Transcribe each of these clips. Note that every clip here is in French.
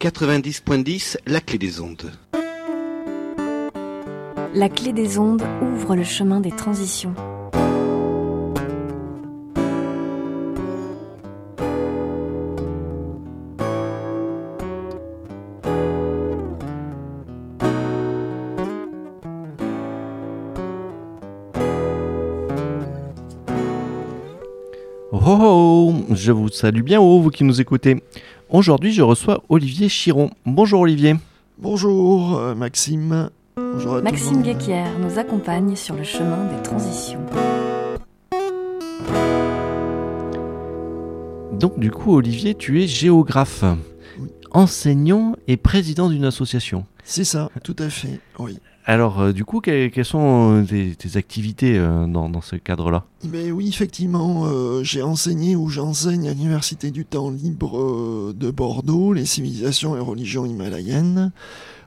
90.10, la clé des ondes. La clé des ondes ouvre le chemin des transitions. Oh, oh, oh, je vous salue bien haut, vous qui nous écoutez. Aujourd'hui, je reçois Olivier Chiron. Bonjour Olivier. Bonjour euh, Maxime. Bonjour à Maxime. Guéquière nous accompagne sur le chemin des transitions. Donc du coup, Olivier, tu es géographe. Enseignant et président d'une association. C'est ça, tout à fait. Oui. Alors euh, du coup, que- quelles sont euh, tes, tes activités euh, dans, dans ce cadre-là? Mais oui, effectivement, euh, j'ai enseigné ou j'enseigne à l'Université du temps libre de Bordeaux, les civilisations et religions himalayennes.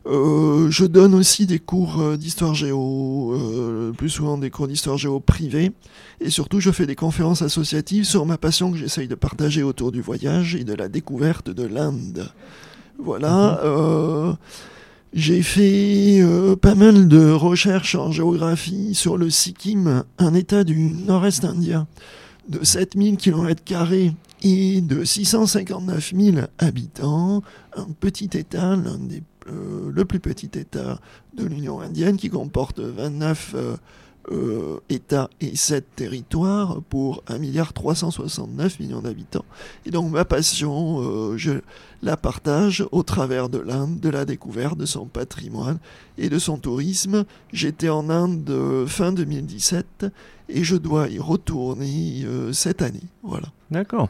Euh, je donne aussi des cours euh, d'histoire géo, euh, plus souvent des cours d'histoire géo privés. Et surtout, je fais des conférences associatives sur ma passion que j'essaye de partager autour du voyage et de la découverte de l'Inde. Voilà. euh, j'ai fait euh, pas mal de recherches en géographie sur le Sikkim, un état du nord-est indien de 7000 km et de 659 000 habitants, un petit état, l'un des euh, le plus petit état de l'Union indienne qui comporte 29 euh, euh, États et 7 territoires pour 1 milliard 369 millions d'habitants. Et donc ma passion, je la partage au travers de l'Inde, de la découverte de son patrimoine et de son tourisme. J'étais en Inde fin 2017 et je dois y retourner cette année. Voilà. D'accord.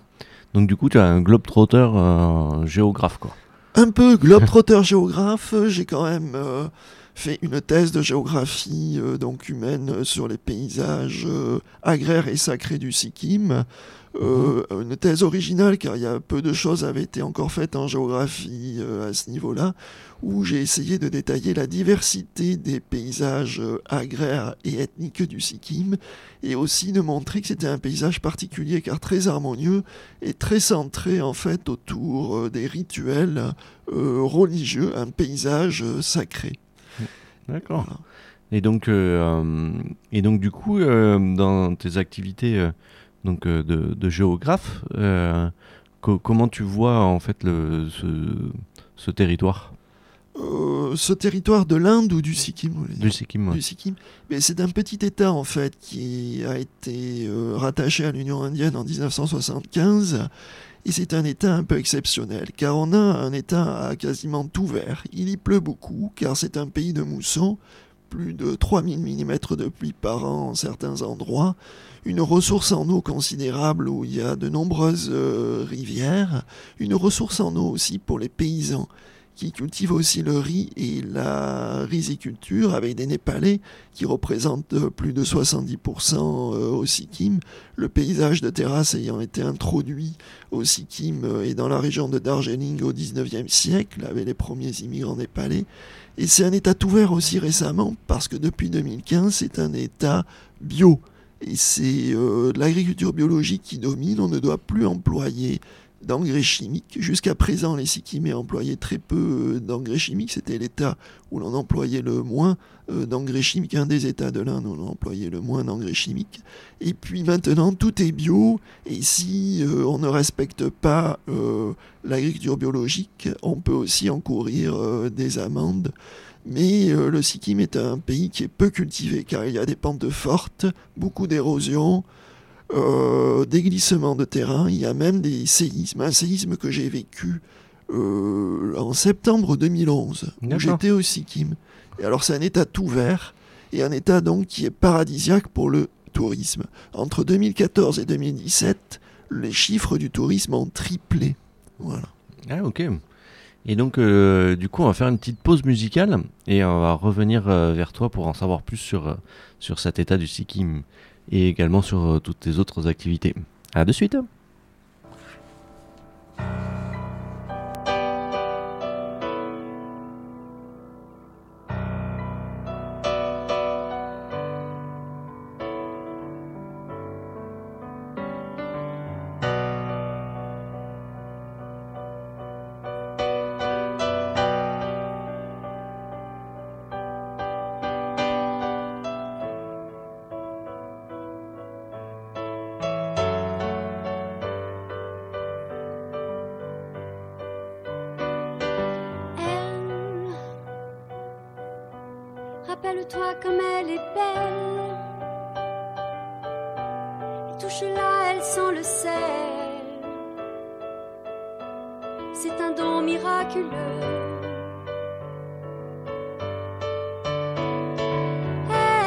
Donc du coup, tu es un globetrotter géographe, quoi. Un peu globetrotter géographe, j'ai quand même euh, fait une thèse de géographie euh, donc humaine euh, sur les paysages euh, agraires et sacrés du Sikkim. Euh, Une thèse originale car il y a peu de choses avaient été encore faites en géographie euh, à ce niveau-là, où j'ai essayé de détailler la diversité des paysages euh, agraires et ethniques du Sikkim, et aussi de montrer que c'était un paysage particulier car très harmonieux et très centré en fait autour des rituels euh, religieux, un paysage sacré. D'accord. Voilà. Et donc, euh, euh, et donc du coup, euh, dans tes activités euh, donc euh, de, de géographe, euh, co- comment tu vois en fait le, ce, ce territoire? Euh, ce territoire de l'Inde ou du Sikkim du Sikkim ouais. du Sikkim. Mais c'est un petit État en fait qui a été euh, rattaché à l'Union indienne en 1975 et c'est un État un peu exceptionnel car on a un État à quasiment tout vert. Il y pleut beaucoup car c'est un pays de mousson, plus de 3000 mm de pluie par an en certains endroits, une ressource en eau considérable où il y a de nombreuses euh, rivières, une ressource en eau aussi pour les paysans qui cultivent aussi le riz et la riziculture avec des Népalais qui représentent plus de 70% euh, au Sikkim, le paysage de terrasse ayant été introduit au Sikkim euh, et dans la région de Darjeeling au 19e siècle avec les premiers immigrants népalais. Et c'est un État ouvert aussi récemment parce que depuis 2015 c'est un État bio. Et c'est euh, l'agriculture biologique qui domine, on ne doit plus employer d'engrais chimiques. Jusqu'à présent, les Sikkimais employaient très peu euh, d'engrais chimiques. C'était l'État où l'on employait le moins euh, d'engrais chimiques, un des États de l'Inde où l'on employait le moins d'engrais chimiques. Et puis maintenant, tout est bio. Et si euh, on ne respecte pas l'agriculture biologique, on peut aussi encourir des amendes. Mais le Sikkim est un pays qui est peu cultivé car il y a des pentes fortes, beaucoup d'érosion, euh, des glissements de terrain, il y a même des séismes. Un séisme que j'ai vécu euh, en septembre 2011, où j'étais au Sikkim. Et alors c'est un état tout vert, et un état donc qui est paradisiaque pour le tourisme. Entre 2014 et 2017, les chiffres du tourisme ont triplé. Voilà. Ah ok. Et donc euh, du coup on va faire une petite pause musicale et on va revenir euh, vers toi pour en savoir plus sur, euh, sur cet état du Sikkim et également sur euh, toutes tes autres activités. À de suite. Rappelle-toi comme elle est belle. Et touche-la, elle sent le sel. C'est un don miraculeux. Elle,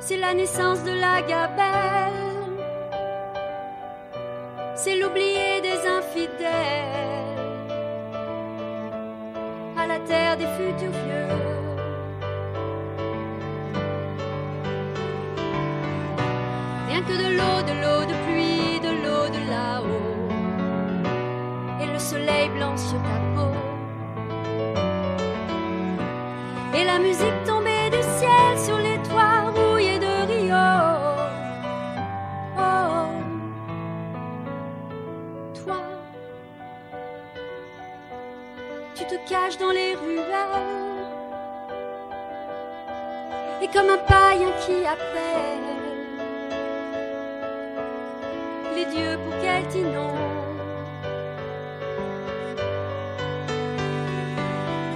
c'est la naissance de la gabelle. C'est l'oublié des infidèles des futurs vieux. Rien que de l'eau, de l'eau de pluie, de l'eau de là-haut, et le soleil blanc sur ta qui appelle les dieux pour qu'elle t'inonde.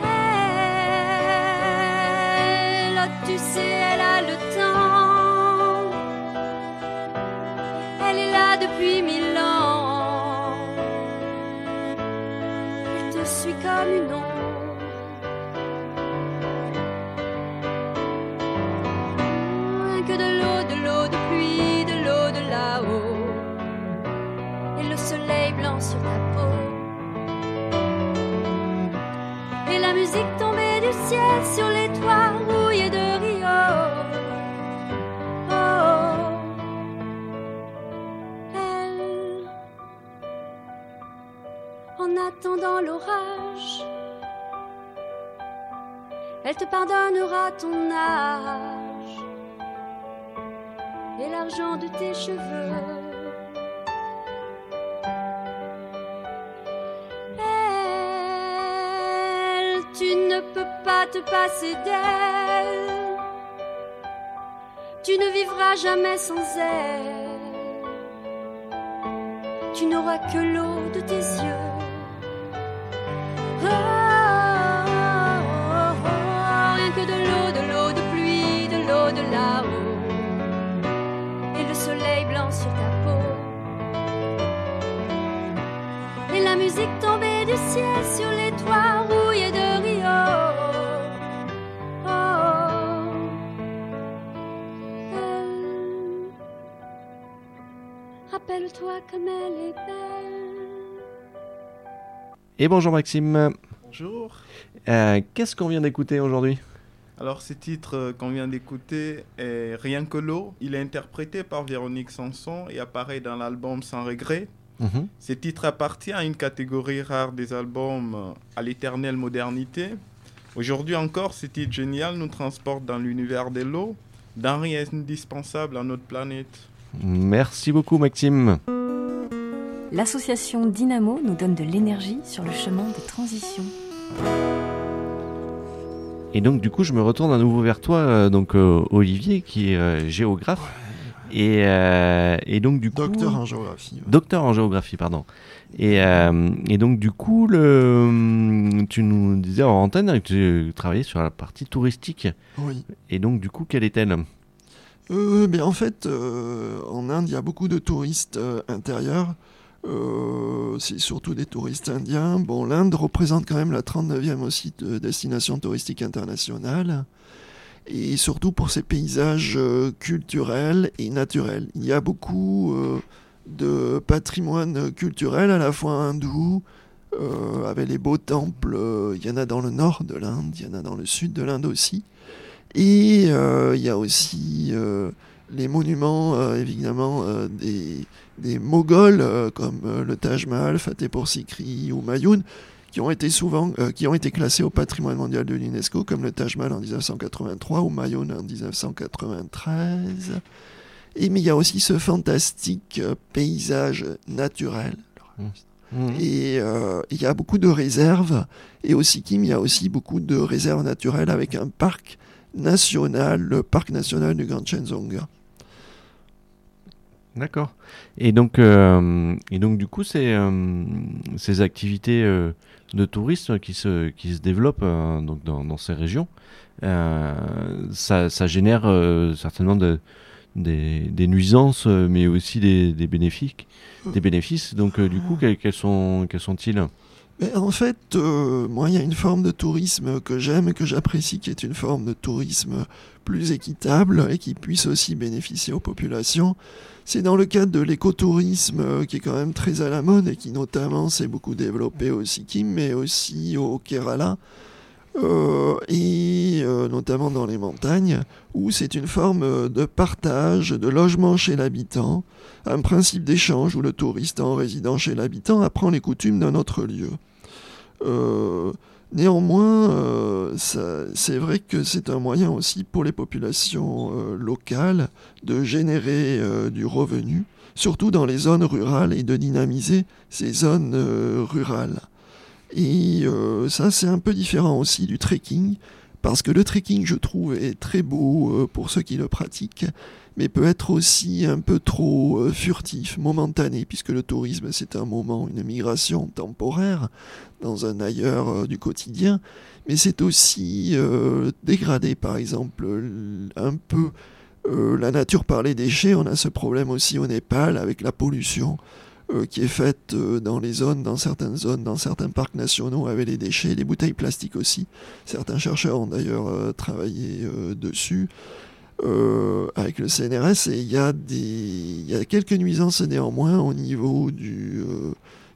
Elle, oh, tu sais, elle a le temps. Elle est là depuis mille ans. Elle te suit comme une ombre. Ciel sur les toits rouillés de Rio. Oh, elle, en attendant l'orage, elle te pardonnera ton âge et l'argent de tes cheveux. Te passer d'elle. Tu ne vivras jamais sans elle. Tu n'auras que l'eau de tes yeux. Oh, oh, oh, rien que de l'eau, de l'eau de pluie, de l'eau de là-haut. Et le soleil blanc sur ta peau. Et la musique tombée du ciel sur les rappelle-toi comme elle est belle. Et bonjour Maxime. Bonjour. Euh, Qu'est-ce qu'on vient d'écouter aujourd'hui? Alors, ce titre euh, qu'on vient d'écouter est Rien que l'eau. Il est interprété par Véronique Sanson et apparaît dans l'album Sans regret. Mhm. Ce titre appartient à une catégorie rare des albums euh, à l'éternelle modernité. Aujourd'hui encore, ce titre génial nous transporte dans l'univers de l'eau, denrée indispensable à notre planète. Merci beaucoup Maxime. L'association Dynamo nous donne de l'énergie sur le chemin des transitions. Et donc du coup je me retourne à nouveau vers toi, euh, donc euh, Olivier qui est euh, géographe. Et, euh, et donc du coup... Docteur en géographie. ouais. Docteur en géographie, pardon. Et, euh, et donc, du coup, le, tu nous disais en antenne que tu travaillais sur la partie touristique. Oui. Et donc, du coup, quelle est-elle? Euh, en fait, euh, en Inde, il y a beaucoup de touristes euh, intérieurs. Euh, c'est surtout des touristes indiens. Bon, l'Inde représente quand même la 39e aussi de destination touristique internationale. Et surtout pour ses paysages culturels et naturels. Il y a beaucoup de patrimoine culturel à la fois hindou, avec les beaux temples. Il y en a dans le nord de l'Inde, il y en a dans le sud de l'Inde aussi. Et euh, il y a aussi euh, les monuments, euh, évidemment, des, des Moghols, comme le Taj Mahal, Fatehpur Sikri ou Mayun, qui ont été souvent, euh, qui ont été classés au patrimoine mondial de l'UNESCO, comme le Taj Mahal en 1983 ou Mayun en 1993. Et mais il y a aussi ce fantastique euh, paysage naturel. Mhm. Et euh, il y a beaucoup de réserves. Et au Sikkim, il y a aussi beaucoup de réserves naturelles avec un parc national, le parc national du Grand Chenzonga. D'accord. Et donc, euh, et donc du coup, c'est euh, ces activités euh, de tourisme qui se, qui se développent donc dans, ces régions, ça, ça, génère certainement de, des, des, nuisances, mais aussi des, des bénéfices. Des bénéfices. Donc, du coup, quels sont, quels sont-ils? En fait, moi, il y a une forme de tourisme que j'aime et que j'apprécie, qui est une forme de tourisme plus équitable et qui puisse aussi bénéficier aux populations. C'est dans le cadre de l'écotourisme euh, qui est quand même très à la mode et qui notamment s'est beaucoup développé au Sikkim mais aussi au Kerala. Euh, et euh, notamment dans les montagnes, où c'est une forme de partage, de logement chez l'habitant, un principe d'échange où le touriste en résidant chez l'habitant apprend les coutumes d'un autre lieu. Néanmoins, euh, c'est vrai que c'est un moyen aussi pour les populations euh, locales de générer euh, du revenu, surtout dans les zones rurales, et de dynamiser ces zones rurales. Et ça, c'est un peu différent aussi du trekking, parce que le trekking, je trouve, est très beau pour ceux qui le pratiquent, mais peut être aussi un peu trop euh, furtif, momentané, puisque le tourisme c'est un moment, une migration temporaire dans un ailleurs euh, du quotidien, mais c'est aussi euh, dégradé, par exemple, un peu la nature par les déchets. On a ce problème aussi au Népal avec la pollution qui est faite dans les zones, dans certaines zones, dans certains parcs nationaux avec les déchets, les bouteilles plastiques aussi. Certains chercheurs ont d'ailleurs travaillé dessus. Euh, avec le CNRS et il y, a y a quelques nuisances néanmoins au niveau du, euh,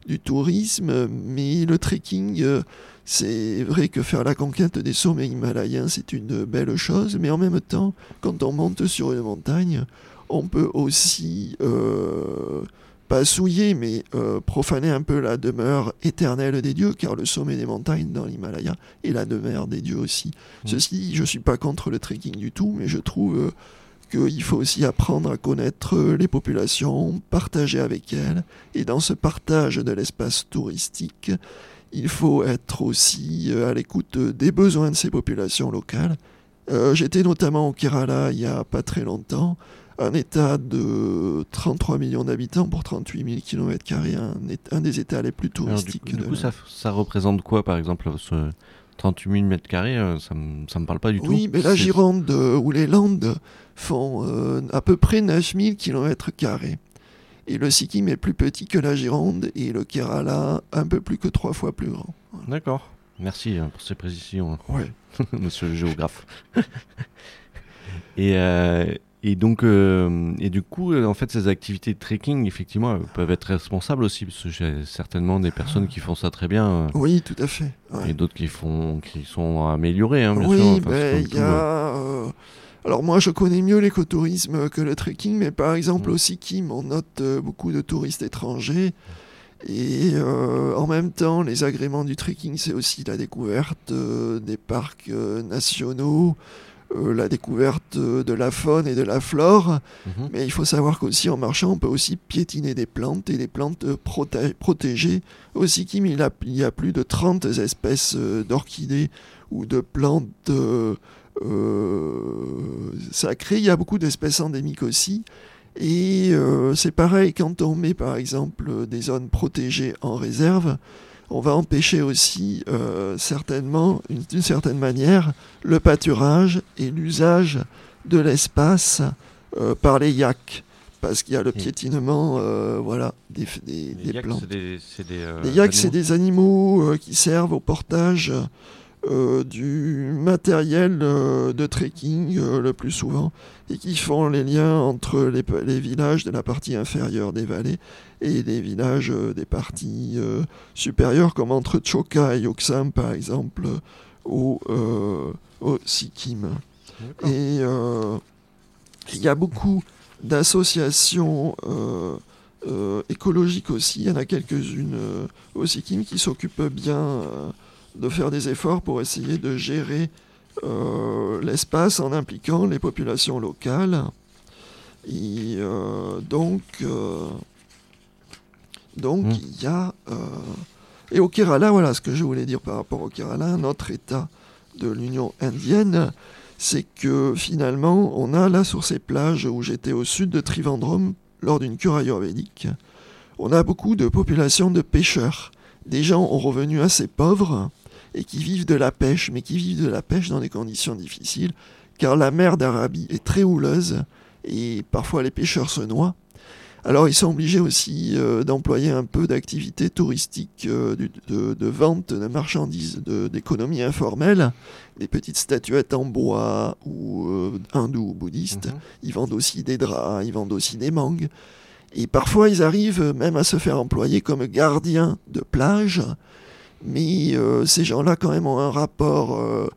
du tourisme, mais le trekking, euh, c'est vrai que faire la conquête des sommets himalayens, c'est une belle chose, mais en même temps, quand on monte sur une montagne, on peut aussi pas souiller, mais euh, profaner un peu la demeure éternelle des dieux, car le sommet des montagnes dans l'Himalaya est la demeure des dieux aussi. Mm. Ceci, je ne suis pas contre le trekking du tout, mais je trouve euh, qu'il faut aussi apprendre à connaître euh, les populations, partager avec elles, et dans ce partage de l'espace touristique, il faut être aussi à l'écoute des besoins de ces populations locales. J'étais notamment au Kerala il n'y a pas très longtemps, un État de 33 millions d'habitants pour 38 000 km, un, un des États les plus touristiques. du, coup, ça, représente quoi, par exemple, ce 38 000 mètres carrés Ça ne me parle pas du tout. Oui, mais la Gironde euh, ou les Landes font euh, à peu près 9 000 km. Et le Sikkim est plus petit que la Gironde et le Kerala un peu plus que trois fois plus grand. D'accord. Merci hein, pour ces précisions, ouais. monsieur le géographe. et, euh, et donc, euh, et du coup, euh, en fait, ces activités de trekking, effectivement, peuvent être responsables aussi, parce que j'ai certainement des personnes qui font ça très bien. Euh. oui, tout à fait. Et d'autres qui font, qui sont améliorés, hein, bien oui, sûr. Ben, il y a. Alors moi, je connais mieux l'écotourisme que le trekking, mais par exemple mm. au Sikkim, on note beaucoup de touristes étrangers. Et en même temps, les agréments du trekking, c'est aussi la découverte des parcs nationaux, euh, la découverte de la faune et de la flore, mhm. mais il faut savoir qu'aussi en marchant, on peut aussi piétiner des plantes et des plantes protégées. Au Sikkim, il, y a plus de 30 espèces euh, d'orchidées ou de plantes euh, sacrées. Il y a beaucoup d'espèces endémiques aussi. Et c'est pareil quand on met par exemple des zones protégées en réserve, on va empêcher aussi euh, certainement, d'une certaine manière, le pâturage et l'usage de l'espace euh, par les yaks. Parce qu'il y a le piétinement euh, voilà, des, des, plantes. des, les yaks, c'est des animaux qui servent au portage du matériel de trekking le plus souvent et qui font les liens entre les, les, villages de la partie inférieure des vallées et les villages euh, des parties euh, supérieures, comme entre Choka et Yoksam, par exemple, au, euh, au Sikkim. Et il y a beaucoup d'associations écologiques aussi. Il y en a quelques-unes au Sikkim qui s'occupent bien de faire des efforts pour essayer de gérer l'espace en impliquant les populations locales. Et donc, donc, hmm. il y a. Euh, et au Kerala, voilà ce que je voulais dire par rapport au Kerala, notre État de l'Union indienne, c'est que finalement, on a là sur ces plages où j'étais au sud de Trivandrum, lors d'une cure ayurvédique, on a beaucoup de populations de pêcheurs, des gens aux revenus assez pauvres et qui vivent de la pêche, mais qui vivent de la pêche dans des conditions difficiles, car la mer d'Arabie est très houleuse et parfois les pêcheurs se noient. Alors ils sont obligés aussi euh, d'employer un peu d'activité touristique, euh, de, vente de marchandises, d'économie informelle, des petites statuettes en bois ou euh, hindous ou bouddhistes. Mhm. Ils vendent aussi des draps, ils vendent aussi des mangues. Et parfois ils arrivent même à se faire employer comme gardiens de plage. Mais ces gens-là quand même ont un rapport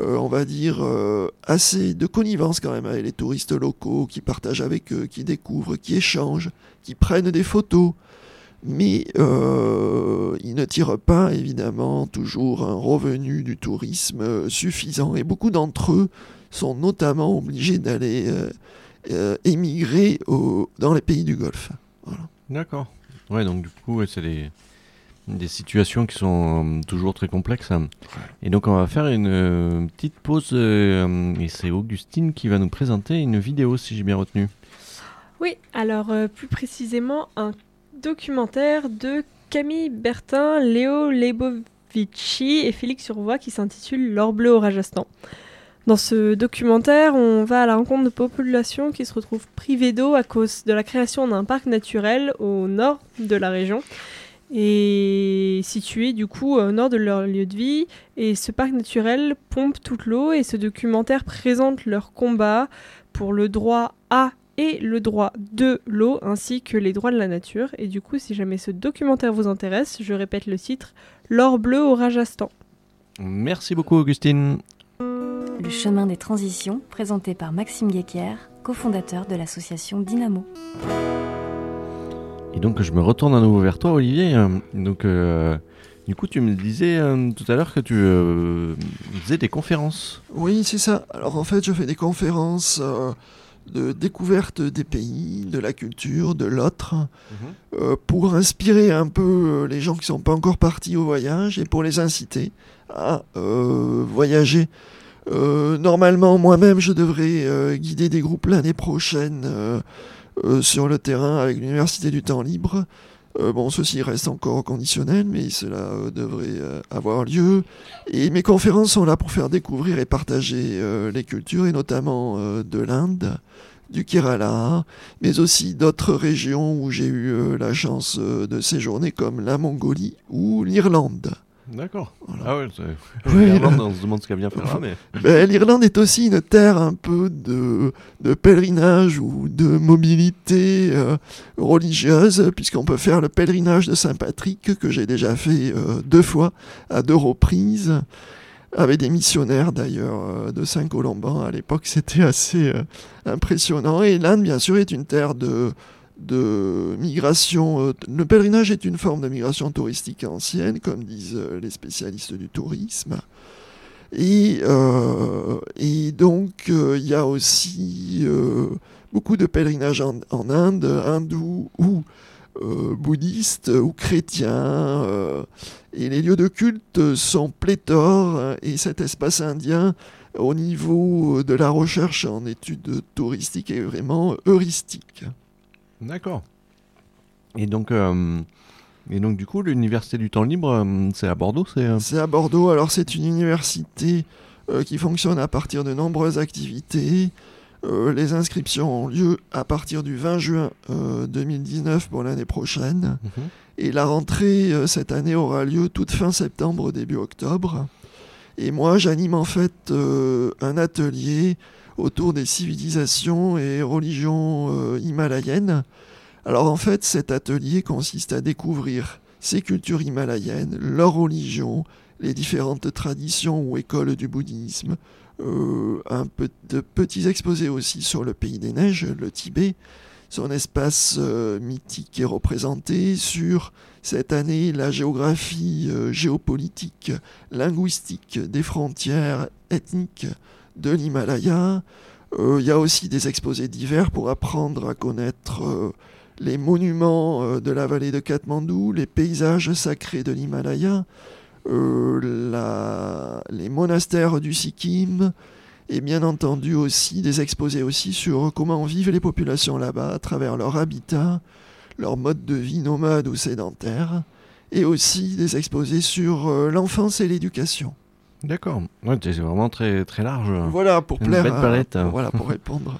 euh, on va dire, euh, assez de connivence quand même avec les touristes locaux qui partagent avec eux, qui découvrent, qui échangent, qui prennent des photos. Mais euh, ils ne tirent pas évidemment toujours un revenu du tourisme suffisant. Et beaucoup d'entre eux sont notamment obligés d'aller émigrer dans les pays du Golfe. D'accord. Ouais, donc du coup, c'est des des situations qui sont euh, toujours très complexes. Et donc on va faire une euh, petite pause euh, et c'est Augustine qui va nous présenter une vidéo si j'ai bien retenu. Oui, alors plus précisément un documentaire de Camille Bertin, Léo Lebovici et Félix Survois qui s'intitule L'or bleu au Rajasthan. Dans ce documentaire, on va à la rencontre de populations qui se retrouvent privées d'eau à cause de la création d'un parc naturel au nord de la région est situé du coup au nord de leur lieu de vie et ce parc naturel pompe toute l'eau et ce documentaire présente leur combat pour le droit à et le droit de l'eau ainsi que les droits de la nature et du coup si jamais ce documentaire vous intéresse je répète le titre L'or bleu au Rajasthan. Merci beaucoup Augustine. Le chemin des transitions présenté par Maxime Guéquer, cofondateur de l'association Dynamo. Et donc je me retourne à nouveau vers toi, Olivier. Donc euh, du coup, tu me disais euh, tout à l'heure que tu euh, faisais des conférences. Oui, c'est ça. Alors en fait, je fais des conférences de découverte des pays, de la culture, de l'autre, mhm. pour inspirer un peu les gens qui ne sont pas encore partis au voyage et pour les inciter à voyager. normalement, moi-même, je devrais guider des groupes l'année prochaine sur le terrain avec l'Université du temps libre. Euh, bon, ceci reste encore conditionnel, mais cela euh, devrait avoir lieu. Et mes conférences sont là pour faire découvrir et partager les cultures, et notamment de l'Inde, du Kerala, mais aussi d'autres régions où j'ai eu la chance de séjourner, comme la Mongolie ou l'Irlande. D'accord. Ah ouais, l'Irlande, on se demande ce qu'elle vient faire là, mais... Ben, L'Irlande est aussi une terre un peu de, de pèlerinage ou de mobilité euh, religieuse, puisqu'on peut faire le pèlerinage de Saint-Patrick, que j'ai déjà fait euh, deux fois, à deux reprises, avec des missionnaires d'ailleurs euh, de Saint-Colomban. À l'époque, c'était assez impressionnant. Et l'Inde, bien sûr, est une terre de de migration. Euh, le pèlerinage est une forme de migration touristique ancienne, comme disent euh, les spécialistes du tourisme. Et, euh, donc, il y a aussi beaucoup de pèlerinages en, Inde, hindous ou bouddhistes ou chrétiens. et les lieux de culte sont pléthores. Et cet espace indien, au niveau de la recherche en études touristiques, est vraiment heuristique. D'accord. Et donc, euh, et donc, du coup, l'université du temps libre, euh, c'est à Bordeaux C'est C'est à Bordeaux. Alors, c'est une université euh, qui fonctionne à partir de nombreuses activités. les inscriptions ont lieu à partir du 20 juin 2019 pour l'année prochaine. Mhm. Et la rentrée cette année aura lieu toute fin septembre, début octobre. Et moi, j'anime en fait un atelier autour des civilisations et religions euh, himalayennes. Alors en fait, cet atelier consiste à découvrir ces cultures himalayennes, leurs religions, les différentes traditions ou écoles du bouddhisme, euh, un peu de petits exposés aussi sur le pays des neiges, le Tibet. Son espace euh, mythique est représenté sur cette année la géographie géopolitique, linguistique des frontières ethniques de l'Himalaya. Euh, il y a aussi des exposés divers pour apprendre à connaître euh, les monuments euh, de la vallée de Katmandou, les paysages sacrés de l'Himalaya, les monastères du Sikkim, et bien entendu aussi des exposés aussi sur comment vivent les populations là-bas à travers leur habitat, leur mode de vie nomade ou sédentaire, et aussi des exposés sur l'enfance et l'éducation. D'accord. Ouais, c'est vraiment très, très large. Voilà, pour Une plaire à- voilà, pour répondre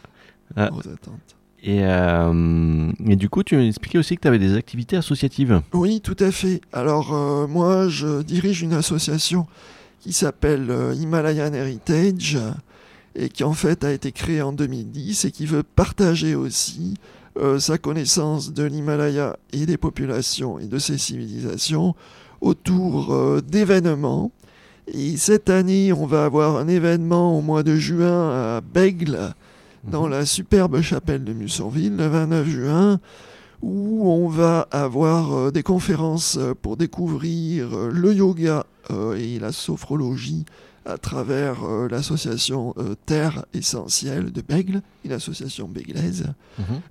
Ah. aux attentes. Et, euh, et du coup, tu m'expliquais aussi que tu avais des activités associatives. Oui, tout à fait. Alors, euh, moi, je dirige une association qui s'appelle euh, Himalayan Heritage et qui, en fait, a été créée en 2010 et qui veut partager aussi sa connaissance de l'Himalaya et des populations et de ses civilisations autour d'événements. Et cette année, on va avoir un événement au mois de juin à Bègle, dans la superbe chapelle de Mussonville, le 29 juin, où on va avoir euh, des conférences euh, pour découvrir euh, le yoga euh, et la sophrologie à travers euh, l'association euh, Terre Essentielle de Bègle, une association béglaise.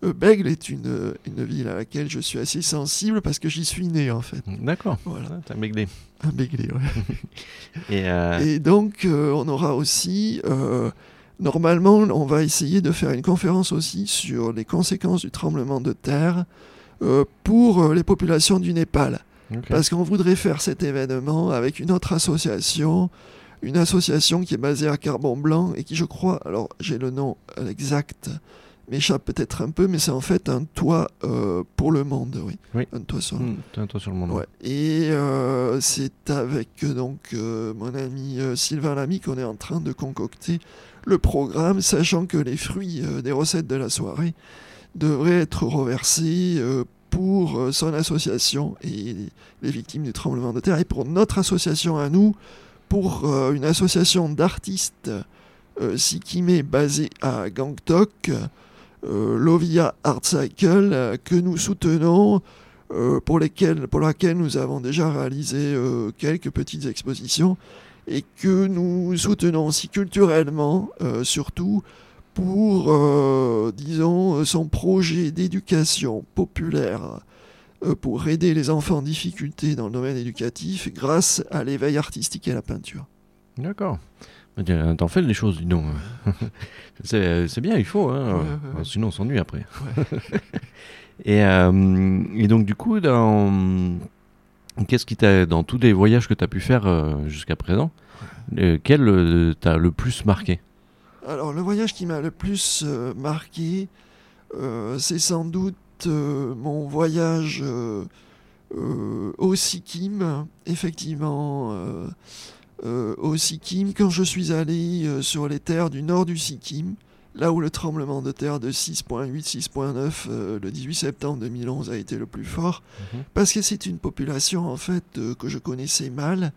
Euh, Bègle est une, une ville à laquelle je suis assez sensible parce que j'y suis né en fait. D'accord. Voilà, Ah, T'as béglé. un Béglé, ouais. Et, Et donc, on aura aussi, normalement, on va essayer de faire une conférence aussi sur les conséquences du tremblement de terre pour les populations du Népal. Parce qu'on voudrait faire cet événement avec une autre association, une association qui est basée à Carbon Blanc et qui, je crois, alors j'ai le nom exact, m'échappe peut-être un peu, mais c'est en fait un toit euh, pour le monde, oui. Oui. Un toit sur le t'as un toit sur le monde. Ouais. Et euh, c'est avec donc euh, mon ami Sylvain Lamy qu'on est en train de concocter le programme, sachant que les fruits des recettes de la soirée devraient être reversés pour son association et les victimes du tremblement de terre et pour notre association à nous, pour euh, une association d'artistes euh, sikimais basée à Gangtok, euh, Lovia Art Cycle, que nous soutenons pour, lesquelles, pour laquelle nous avons déjà réalisé quelques petites expositions et que nous soutenons aussi culturellement, surtout pour, disons, son projet d'éducation populaire pour aider les enfants en difficulté dans le domaine éducatif grâce à l'éveil artistique et à la peinture. D'accord. Tiens, T'en fais des choses, dis donc. c'est c'est bien, il faut. Hein. Ouais, ouais, ouais. Sinon, on s'ennuie après. et, euh, et donc, du coup, dans... qu'est-ce qui t'a, dans tous les voyages que tu as pu faire euh, jusqu'à présent, euh, quel euh, t'a le plus marqué? Alors, le voyage qui m'a le plus euh, marqué, euh, c'est sans doute euh, mon voyage euh, euh, au Sikkim. Effectivement, au Sikkim, quand je suis allé sur les terres du nord du Sikkim, là où le tremblement de terre de 6.8, 6.9 euh, le 18 septembre 2011 a été le plus fort, Mhm. parce que c'est une population en fait euh, que je connaissais mal.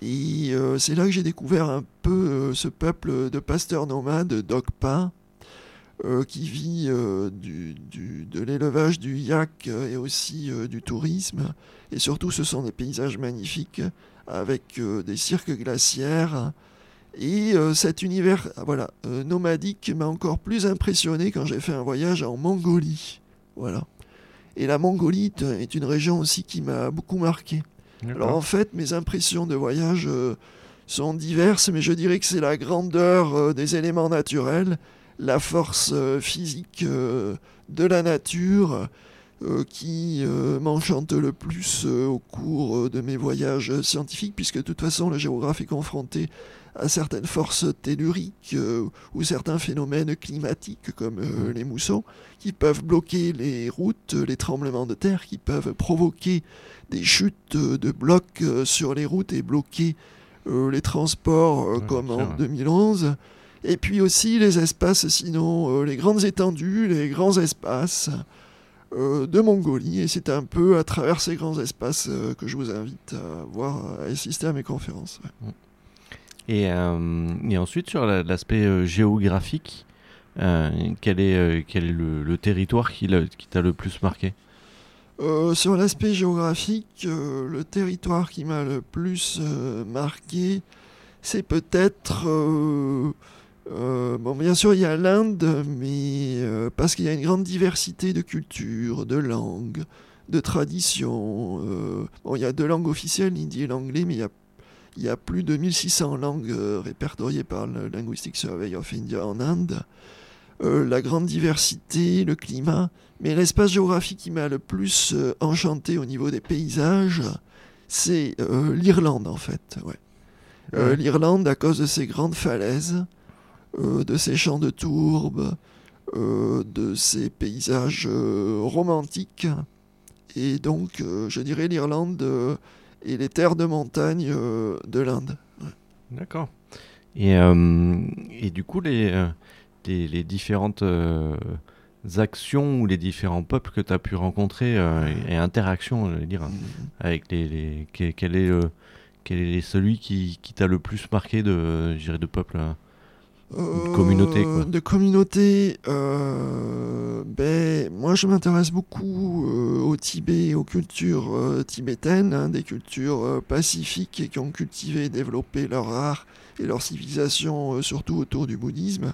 Et euh, c'est là que j'ai découvert un peu ce peuple de pasteurs nomades, Dogpa, euh, qui vit euh, du, du- de l'élevage du yak euh, et aussi du tourisme. Et surtout, ce sont des paysages magnifiques avec des cirques glaciaires. Et cet univers voilà, nomadique m'a encore plus impressionné quand j'ai fait un voyage en Mongolie. Voilà. Et la Mongolie est- est une région aussi qui m'a beaucoup marqué. Alors en fait, mes impressions de voyage euh, sont diverses, mais je dirais que c'est la grandeur euh, des éléments naturels, la force euh, physique euh, de la nature euh, qui m'enchante le plus au cours de mes voyages scientifiques, puisque de toute façon le géographe est confronté à certaines forces telluriques euh, ou certains phénomènes climatiques comme euh, les moussons qui peuvent bloquer les routes, les tremblements de terre, qui peuvent provoquer des chutes de blocs euh, sur les routes et bloquer les transports Ouais, comme en sûr, ouais. 2011. Et puis aussi les espaces, sinon euh, les grandes étendues, les grands espaces euh, de Mongolie. Et c'est un peu à travers ces grands espaces euh, que je vous invite à voir, à assister à mes conférences. ouais. Et, euh, et ensuite, sur la- l'aspect géographique, euh, quel est, quel est le, le territoire qui t'a le plus marqué? Euh, sur l'aspect géographique, le territoire qui m'a le plus marqué, c'est peut-être... euh, bon, bien sûr, il y a l'Inde, mais euh, parce qu'il y a une grande diversité de cultures, de langues, de traditions. euh, bon, il y a deux langues officielles, l'hindi et l'anglais, mais il y a, Il y a plus de 1600 langues répertoriées par le Linguistic Survey of India en Inde. La grande diversité, le climat, mais l'espace géographique qui m'a le plus enchanté au niveau des paysages, c'est l'Irlande en fait. ouais. L'Irlande à cause de ses grandes falaises, de ses champs de tourbe, euh, de ses paysages euh, romantiques. Et donc, euh, je dirais l'Irlande euh, et les terres de montagne euh, de l'Inde. D'accord. Et, euh, et du coup, les, euh, les, les différentes euh, actions ou les différents peuples que tu as pu rencontrer euh, et, et interactions, je veux dire, avec les. les- que- quel, est, le- quel est celui qui, qui t'a le plus marqué de, je dirais, de euh, communauté, quoi. De communauté, euh, ben, moi je m'intéresse beaucoup euh, au Tibet, et aux cultures euh, tibétaines, hein, des cultures pacifiques et qui ont cultivé et développé leur art et leur civilisation, surtout autour du bouddhisme.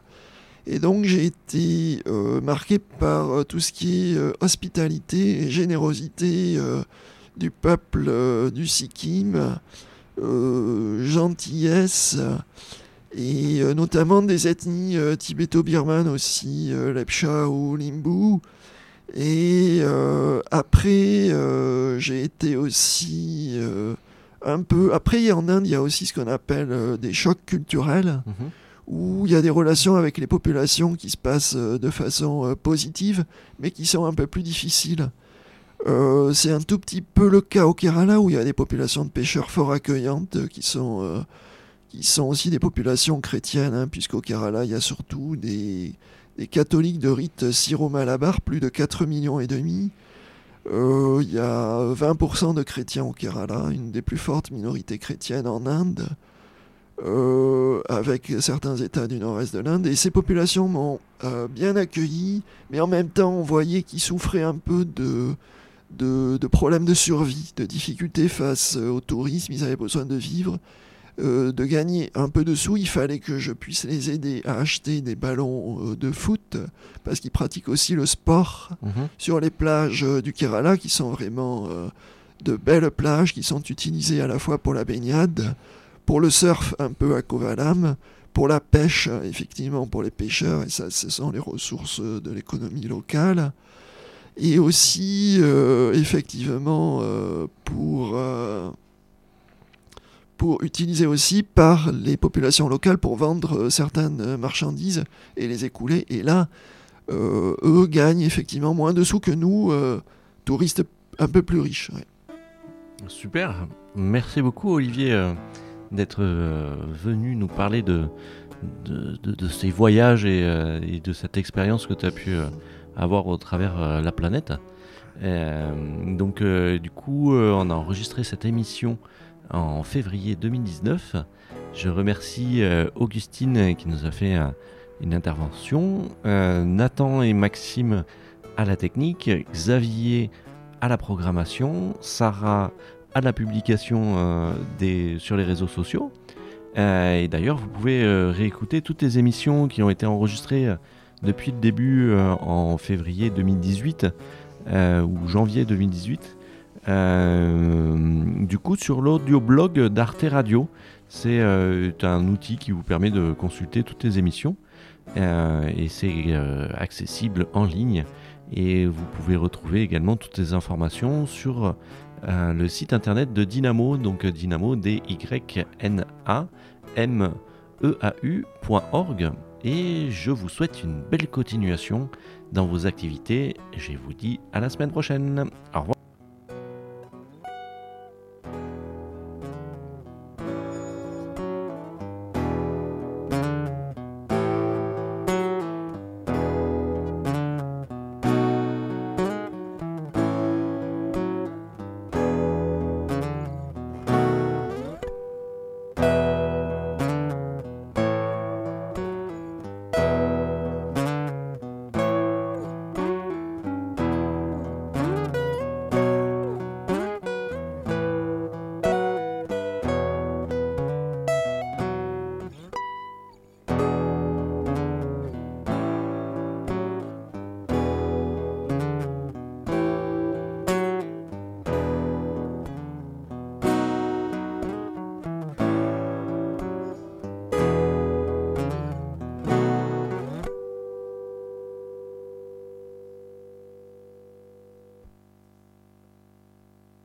Et donc j'ai été marqué par tout ce qui est hospitalité et générosité du peuple du Sikkim, gentillesse et euh, notamment des ethnies euh, tibéto-birmanes aussi, euh, Lepcha ou Limbu. Et euh, après, j'ai été aussi un peu... Après, en Inde, il y a aussi ce qu'on appelle des chocs culturels, Mhm. où il y a des relations avec les populations qui se passent de façon positive, mais qui sont un peu plus difficiles. Euh, c'est un tout petit peu le cas au Kerala, où il y a des populations de pêcheurs fort accueillantes, euh, qui sont... euh, qui sont aussi des populations chrétiennes, hein, puisqu'au Kerala, il y a surtout des, catholiques de rite syro-malabar, plus de 4 millions et demi. Euh, Il y a 20% de chrétiens au Kerala, une des plus fortes minorités chrétiennes en Inde, euh, avec certains États du nord-est de l'Inde. Et ces populations m'ont euh, bien accueilli, mais en même temps, on voyait qu'ils souffraient un peu de, de, problèmes de survie, de difficultés face au tourisme. Ils avaient besoin de vivre euh, de gagner un peu de sous, il fallait que je puisse les aider à acheter des ballons euh, de foot, parce qu'ils pratiquent aussi le sport Mhm. sur les plages euh, du Kerala, qui sont vraiment de belles plages, qui sont utilisées à la fois pour la baignade, pour le surf un peu à Kovalam, pour la pêche, effectivement, pour les pêcheurs, et ça, ce sont les ressources de l'économie locale. Et aussi, euh, effectivement, euh, pour... euh, pour utiliser aussi par les populations locales pour vendre euh, certaines euh, marchandises et les écouler. Et là, euh, eux gagnent effectivement moins de sous que nous, touristes un peu plus riches. Super. Merci beaucoup, Olivier, d'être venu nous parler de, de, ces voyages et, de cette expérience que tu as pu avoir au travers la planète. Donc, du coup, on a enregistré cette émission en février 2019. Je remercie euh, Augustine qui nous a fait euh, une intervention, euh, Nathan et Maxime à la technique, Xavier à la programmation, Sarah à la publication sur les réseaux sociaux. Et d'ailleurs, vous pouvez réécouter toutes les émissions qui ont été enregistrées depuis le début en février 2018 euh, ou janvier 2018. Euh, du coup, sur l'audioblog d'Arte Radio, c'est euh, un outil qui vous permet de consulter toutes les émissions euh, et c'est accessible en ligne. Et vous pouvez retrouver également toutes les informations sur le site internet de Dynamo, donc dynamo d y n a m e a u.org. Et je vous souhaite une belle continuation dans vos activités. Je vous dis à la semaine prochaine. Au revoir.